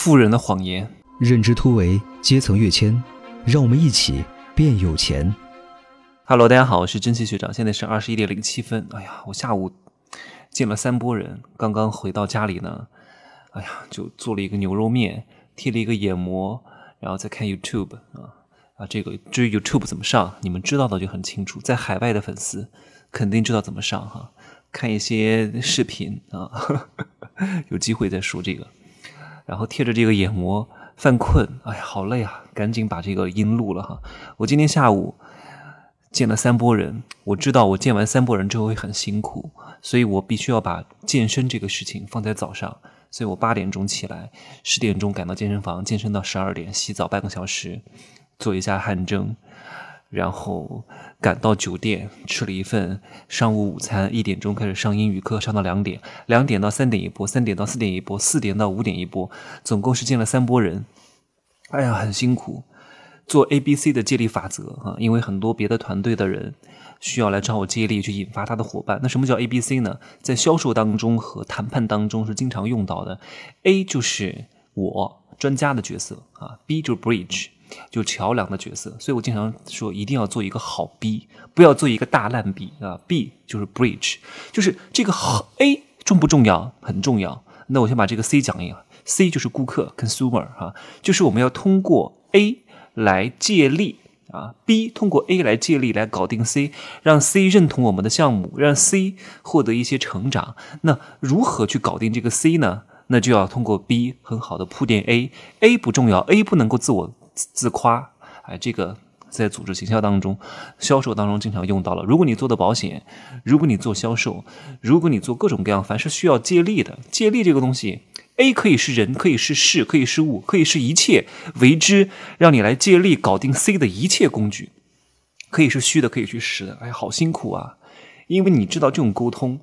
富人的谎言，认知突围，阶层跃迁，让我们一起变有钱。Hello，大家好，我是真奇学长，现在是二十一点零七分。哎呀，我下午见了三波人，刚刚回到家里呢，哎呀，就做了一个牛肉面，贴了一个眼膜，然后再看 YouTube 啊啊，这个至于 YouTube 怎么上，你们知道的就很清楚，在海外的粉丝肯定知道怎么上哈，看一些视频啊，有机会再说这个。然后贴着这个眼膜，犯困，哎呀，好累啊！赶紧把这个音录了哈。我今天下午见了三波人，我知道我见完三波人之后会很辛苦，所以我必须要把健身这个事情放在早上。所以我八点钟起来，十点钟赶到健身房，健身到十二点，洗澡半个小时，做一下汗蒸，然后赶到酒店吃了一份商务午餐，一点钟开始上英语课，上到两点，两点到三点一波，三点到四点一波，四点到五点一波，总共是见了三波人。哎呀，很辛苦。做 A、B、C 的接力法则啊，因为很多别的团队的人需要来找我接力，去引发他的伙伴。那什么叫 A、B、C 呢？在销售当中和谈判当中是经常用到的。A 就是我专家的角色啊，B 就是 Bridge。就桥梁的角色，所以我经常说一定要做一个好 B，不要做一个大烂 B 啊。B 就是 bridge，就是这个好 A 重不重要？很重要。那我先把这个 C 讲一个，C 就是顾客 consumer 哈、啊，就是我们要通过 A 来借力啊，B 通过 A 来借力来搞定 C，让 C 认同我们的项目，让 C 获得一些成长。那如何去搞定这个 C 呢？那就要通过 B 很好的铺垫 A，A 不重要，A 不能够自我。自夸，哎，这个在组织行销当中、销售当中经常用到了。如果你做的保险，如果你做销售，如果你做各种各样，凡是需要借力的，借力这个东西，A 可以是人，可以是事，可以是物，可以是一切为之让你来借力搞定 C 的一切工具，可以是虚的，可以是实的。哎，好辛苦啊！因为你知道这种沟通，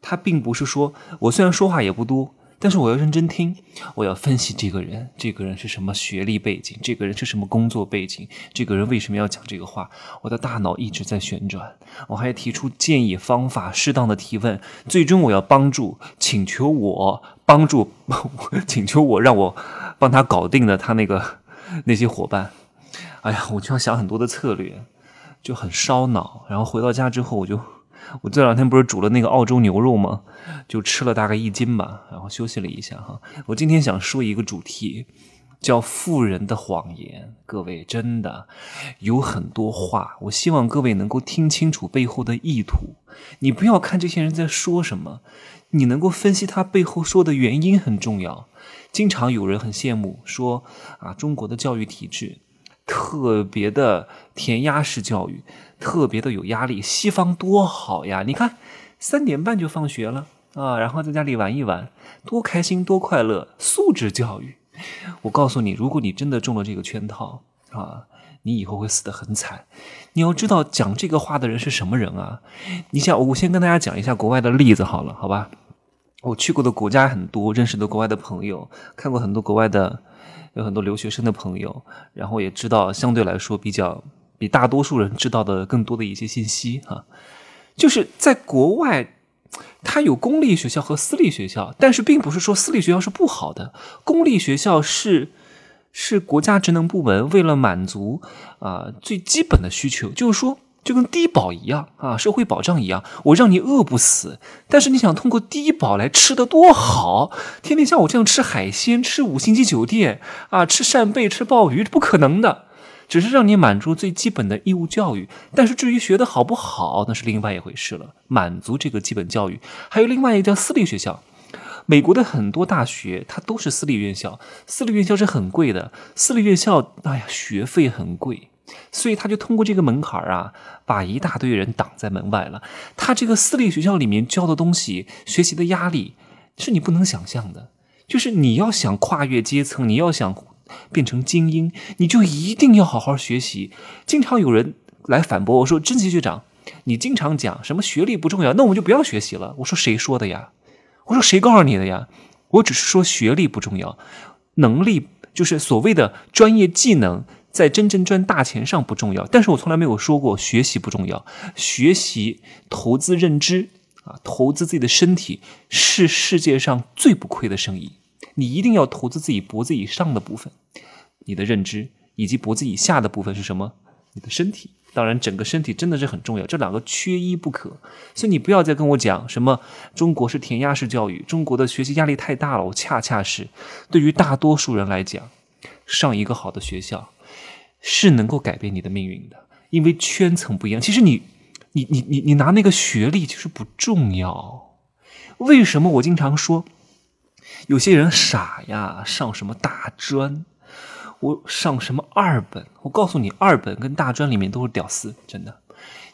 它并不是说我虽然说话也不多。但是我要认真听，我要分析这个人，这个人是什么学历背景，这个人是什么工作背景，这个人为什么要讲这个话？我的大脑一直在旋转，我还提出建议、方法、适当的提问，最终我要帮助、请求我帮助、请求我让我帮他搞定的他那个那些伙伴。哎呀，我就要想很多的策略，就很烧脑。然后回到家之后，我就。我这两天不是煮了那个澳洲牛肉吗？就吃了大概一斤吧，然后休息了一下哈。我今天想说一个主题，叫“富人的谎言”。各位真的有很多话，我希望各位能够听清楚背后的意图。你不要看这些人在说什么，你能够分析他背后说的原因很重要。经常有人很羡慕说啊，中国的教育体制特别的填鸭式教育。特别的有压力，西方多好呀！你看，三点半就放学了啊，然后在家里玩一玩，多开心，多快乐！素质教育，我告诉你，如果你真的中了这个圈套啊，你以后会死得很惨。你要知道，讲这个话的人是什么人啊？你想，我先跟大家讲一下国外的例子好了，好吧？我去过的国家很多，认识的国外的朋友，看过很多国外的，有很多留学生的朋友，然后也知道相对来说比较。比大多数人知道的更多的一些信息哈，就是在国外，它有公立学校和私立学校，但是并不是说私立学校是不好的。公立学校是是国家职能部门为了满足啊、最基本的需求，就是说就跟低保一样啊，社会保障一样，我让你饿不死，但是你想通过低保来吃的多好，天天像我这样吃海鲜、吃五星级酒店啊、吃扇贝、吃鲍鱼，不可能的。只是让你满足最基本的义务教育，但是至于学的好不好，那是另外一回事了。满足这个基本教育，还有另外一个叫私立学校。美国的很多大学它都是私立院校，私立院校是很贵的，私立院校哎呀学费很贵，所以他就通过这个门槛啊，把一大堆人挡在门外了。他这个私立学校里面教的东西，学习的压力是你不能想象的，就是你要想跨越阶层，你要想。变成精英，你就一定要好好学习。经常有人来反驳我说：“真奇学长，你经常讲什么学历不重要，那我们就不要学习了。”我说：“谁说的呀？我说谁告诉你的呀？我只是说学历不重要，能力就是所谓的专业技能，在真正赚大钱上不重要。但是我从来没有说过学习不重要，学习、投资、认知啊，投资自己的身体是世界上最不亏的生意。你一定要投资自己脖子以上的部分，你的认知，以及脖子以下的部分是什么？你的身体。当然，整个身体真的是很重要，这两个缺一不可。所以你不要再跟我讲什么中国是填鸭式教育，中国的学习压力太大了。我恰恰是对于大多数人来讲，上一个好的学校是能够改变你的命运的，因为圈层不一样。其实你，你，你，你，你拿那个学历其实不重要。为什么我经常说有些人傻呀，上什么大专？我上什么二本？我告诉你，二本跟大专里面都是屌丝，真的。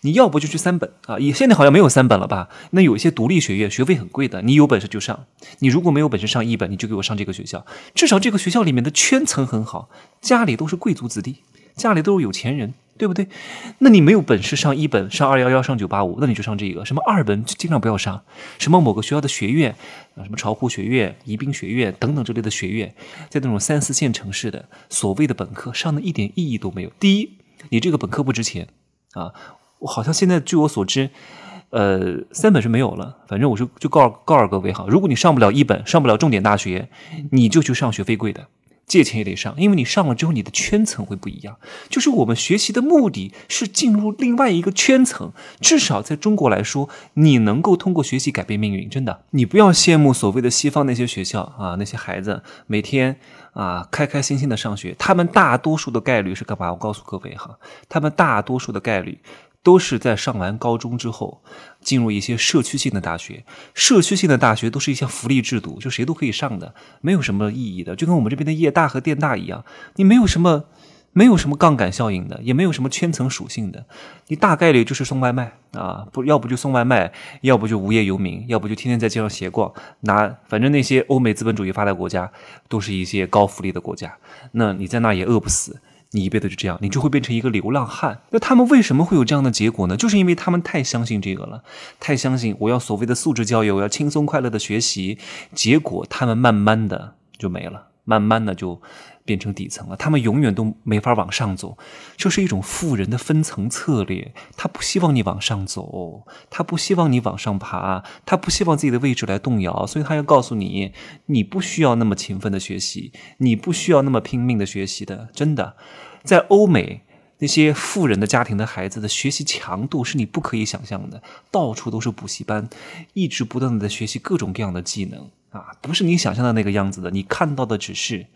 你要不就去三本啊？也现在好像没有三本了吧？那有一些独立学院，学费很贵的。你有本事就上，你如果没有本事上一本，你就给我上这个学校。至少这个学校里面的圈层很好，家里都是贵族子弟，家里都是有钱人。对不对？那你没有本事上一本、上二幺幺、上九八五，那你就上这个。什么二本尽量不要上。什么某个学校的学院啊，什么巢湖学院、宜宾学院等等之类的学院，在那种三四线城市的所谓的本科，上的一点意义都没有。第一，你这个本科不值钱啊。我好像现在据我所知，呃，三本是没有了。反正我就就告告诉各位哈，如果你上不了一本，上不了重点大学，你就去上学费贵的。借钱也得上，因为你上了之后，你的圈层会不一样。就是我们学习的目的是进入另外一个圈层，至少在中国来说，你能够通过学习改变命运。真的，你不要羡慕所谓的西方那些学校啊，那些孩子每天啊开开心心的上学，他们大多数的概率是干嘛？我告诉各位哈，他们大多数的概率。都是在上完高中之后，进入一些社区性的大学。社区性的大学都是一项福利制度，就谁都可以上的，没有什么意义的。就跟我们这边的业大和电大一样，你没有什么，没有什么杠杆效应的，也没有什么圈层属性的。你大概率就是送外卖啊，不要不就送外卖，要不就无业游民，要不就天天在街上闲逛。拿反正那些欧美资本主义发达国家都是一些高福利的国家，那你在那也饿不死。你一辈子就这样，你就会变成一个流浪汉。那他们为什么会有这样的结果呢？就是因为他们太相信这个了，太相信我要所谓的素质教育，我要轻松快乐的学习。结果他们慢慢的就没了，慢慢的就变成底层了。他们永远都没法往上走，这是一种富人的分层策略。他不希望你往上走，他不希望你往上爬，他不希望自己的位置来动摇，所以他要告诉你，你不需要那么勤奋的学习，你不需要那么拼命的学习的，真的。在欧美，那些富人的家庭的孩子的学习强度是你不可以想象的，到处都是补习班，一直不断的在学习各种各样的技能啊，不是你想象的那个样子的。你看到的只是，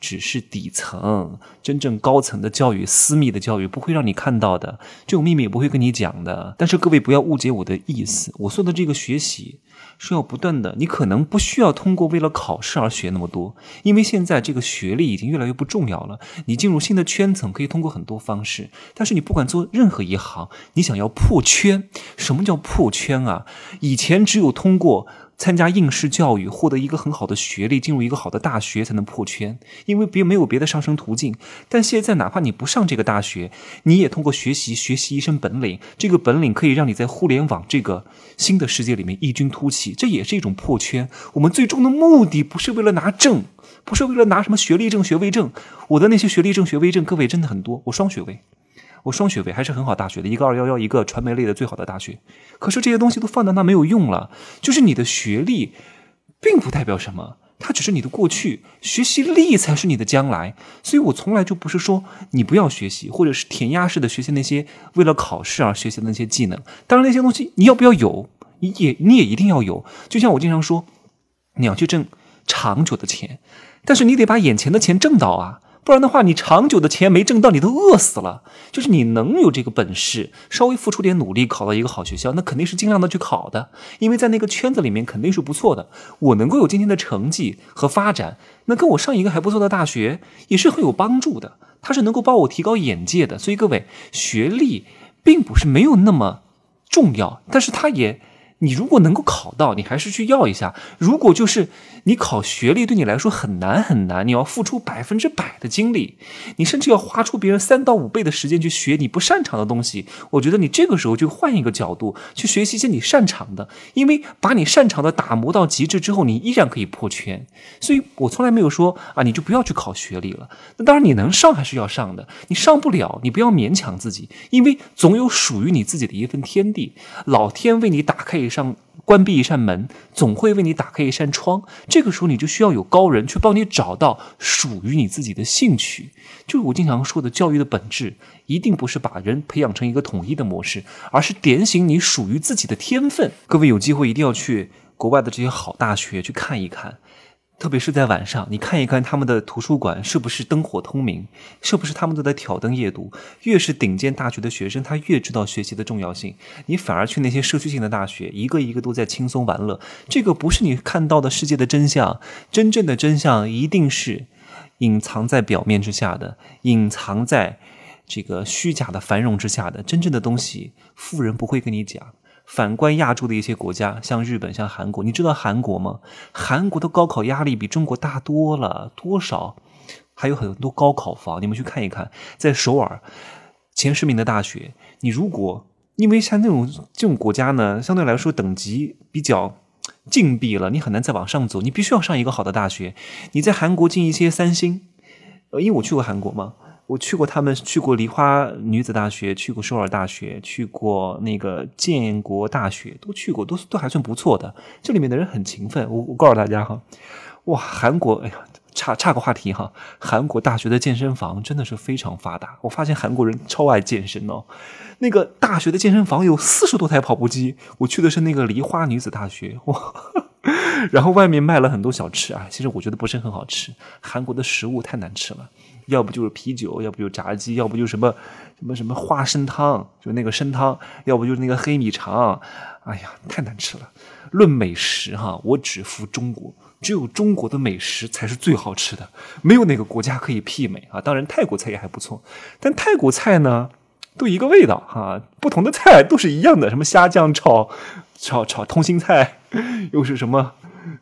只是底层，真正高层的教育、私密的教育不会让你看到的，这种秘密也不会跟你讲的。但是各位不要误解我的意思，我说的这个学习。是要不断的，你可能不需要通过为了考试而学那么多，因为现在这个学历已经越来越不重要了。你进入新的圈层可以通过很多方式，但是你不管做任何一行，你想要破圈，什么叫破圈啊？以前只有通过。参加应试教育，获得一个很好的学历，进入一个好的大学才能破圈，因为别没有别的上升途径。但现在，哪怕你不上这个大学，你也通过学习学习一身本领，这个本领可以让你在互联网这个新的世界里面异军突起，这也是一种破圈。我们最终的目的不是为了拿证，不是为了拿什么学历证、学位证。我的那些学历证、学位证，各位真的很多，我双学位。我双学位还是很好大学的，一个二幺幺，一个传媒类的最好的大学。可是这些东西都放在那没有用了，就是你的学历，并不代表什么，它只是你的过去，学习力才是你的将来。所以我从来就不是说你不要学习，或者是填鸭式的学习那些为了考试而学习的那些技能。当然那些东西你要不要有，你也你也一定要有。就像我经常说，你要去挣长久的钱，但是你得把眼前的钱挣到啊。不然的话，你长久的钱没挣到，你都饿死了。就是你能有这个本事，稍微付出点努力，考到一个好学校，那肯定是尽量的去考的，因为在那个圈子里面肯定是不错的。我能够有今天的成绩和发展，那跟我上一个还不错的大学也是很有帮助的。它是能够帮我提高眼界的。所以各位，学历并不是没有那么重要，但是它也。你如果能够考到，你还是去要一下。如果就是你考学历对你来说很难很难，你要付出百分之百的精力，你甚至要花出别人三到五倍的时间去学你不擅长的东西。我觉得你这个时候就换一个角度去学习一些你擅长的，因为把你擅长的打磨到极致之后，你依然可以破圈。所以我从来没有说啊，你就不要去考学历了。那当然你能上还是要上的，你上不了，你不要勉强自己，因为总有属于你自己的一份天地，老天为你打开。上关闭一扇门，总会为你打开一扇窗。这个时候，你就需要有高人去帮你找到属于你自己的兴趣。就是我经常说的，教育的本质一定不是把人培养成一个统一的模式，而是点醒你属于自己的天分。各位有机会一定要去国外的这些好大学去看一看。特别是在晚上，你看一看他们的图书馆是不是灯火通明，是不是他们都在挑灯夜读。越是顶尖大学的学生，他越知道学习的重要性。你反而去那些社区性的大学，一个一个都在轻松玩乐。这个不是你看到的世界的真相，真正的真相一定是隐藏在表面之下的，隐藏在这个虚假的繁荣之下的。真正的东西，富人不会跟你讲。反观亚洲的一些国家，像日本、像韩国，你知道韩国吗？韩国的高考压力比中国大多了，多少？还有很多高考房，你们去看一看，在首尔前十名的大学，你如果因为像那种这种国家呢，相对来说等级比较禁闭了，你很难再往上走，你必须要上一个好的大学。你在韩国进一些三星，呃，因为我去过韩国嘛。我去过他们，去过梨花女子大学，去过首尔大学，去过那个建国大学，都去过，都都还算不错的。这里面的人很勤奋。我我告诉大家哈，哇，韩国，哎呀，差差个话题哈，韩国大学的健身房真的是非常发达。我发现韩国人超爱健身哦。那个大学的健身房有四十多台跑步机。我去的是那个梨花女子大学，哇，然后外面卖了很多小吃啊，其实我觉得不是很好吃。韩国的食物太难吃了。要不就是啤酒，要不就炸鸡，要不就什么什么什么花生汤，就那个参汤，要不就是那个黑米肠，哎呀，太难吃了。论美食哈，我只服中国，只有中国的美食才是最好吃的，没有哪个国家可以媲美啊。当然泰国菜也还不错，但泰国菜呢都一个味道哈，不同的菜都是一样的，什么虾酱炒炒炒通心菜，又是什么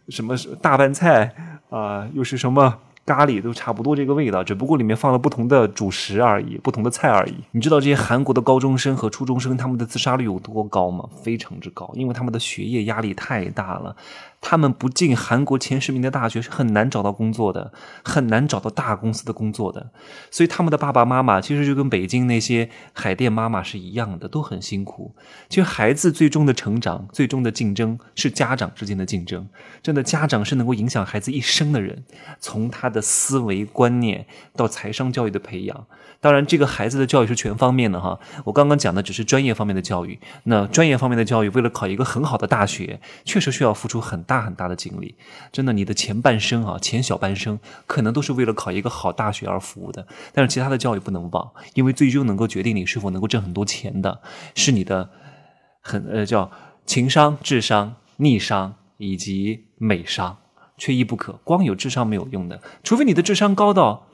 什么大拌菜啊，又是什么。咖喱都差不多这个味道，只不过里面放了不同的主食而已，不同的菜而已。你知道这些韩国的高中生和初中生他们的自杀率有多高吗？非常之高，因为他们的学业压力太大了。他们不进韩国前十名的大学是很难找到工作的，很难找到大公司的工作的。所以他们的爸爸妈妈其实就跟北京那些海淀妈妈是一样的，都很辛苦。其实孩子最终的成长、最终的竞争是家长之间的竞争。真的，家长是能够影响孩子一生的人，从他的思维观念到财商教育的培养。当然，这个孩子的教育是全方面的哈。我刚刚讲的只是专业方面的教育，那专业方面的教育，为了考一个很好的大学，确实需要付出很大很大的精力。真的，你的前半生啊，前小半生，可能都是为了考一个好大学而服务的。但是其他的教育不能忘，因为最终能够决定你是否能够挣很多钱的，是你的很呃叫情商、智商、逆商以及美商，缺一不可。光有智商没有用的，除非你的智商高到。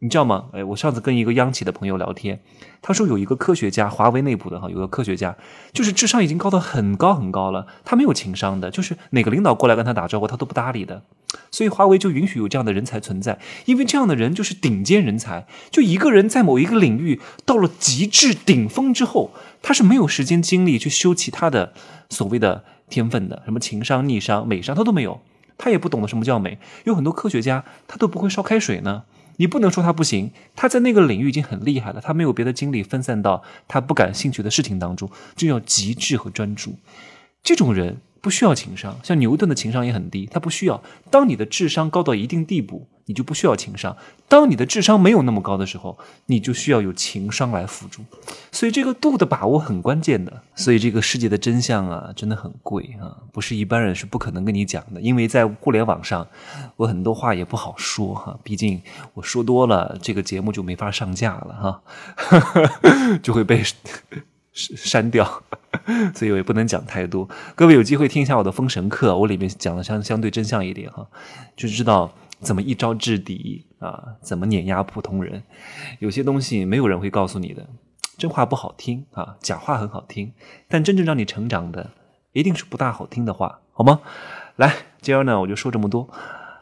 你知道吗？哎，我上次跟一个央企的朋友聊天，他说有一个科学家，华为内部的哈，有个科学家，就是智商已经高到很高很高了，他没有情商的，就是哪个领导过来跟他打招呼，他都不搭理的。所以华为就允许有这样的人才存在，因为这样的人就是顶尖人才。就一个人在某一个领域到了极致顶峰之后，他是没有时间精力去修其他的所谓的天分的，什么情商、逆商、美商他都没有，他也不懂得什么叫美。有很多科学家他都不会烧开水呢。你不能说他不行，他在那个领域已经很厉害了，他没有别的精力分散到他不感兴趣的事情当中，这叫极致和专注。这种人。不需要情商，像牛顿的情商也很低，他不需要。当你的智商高到一定地步，你就不需要情商；当你的智商没有那么高的时候，你就需要有情商来辅助。所以这个度的把握很关键的。所以这个世界的真相啊，真的很贵啊，不是一般人是不可能跟你讲的。因为在互联网上，我很多话也不好说哈，毕竟我说多了，这个节目就没法上架了哈，就会被。删掉，所以我也不能讲太多。各位有机会听一下我的封神课，我里面讲的相相对真相一点哈，就知道怎么一招制敌啊，怎么碾压普通人。有些东西没有人会告诉你的，真话不好听啊，假话很好听，但真正让你成长的，一定是不大好听的话，好吗？来，今儿呢我就说这么多。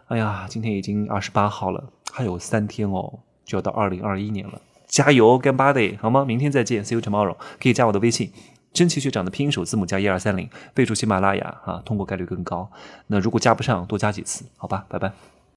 哎呀，今天已经二十八号了，还有三天哦，就要到二零二一年了。加油干巴的好吗？明天再见，See you tomorrow。可以加我的微信，真奇学长的拼音首字母加一二三零，备注喜马拉雅啊，通过概率更高。那如果加不上，多加几次，好吧，拜拜。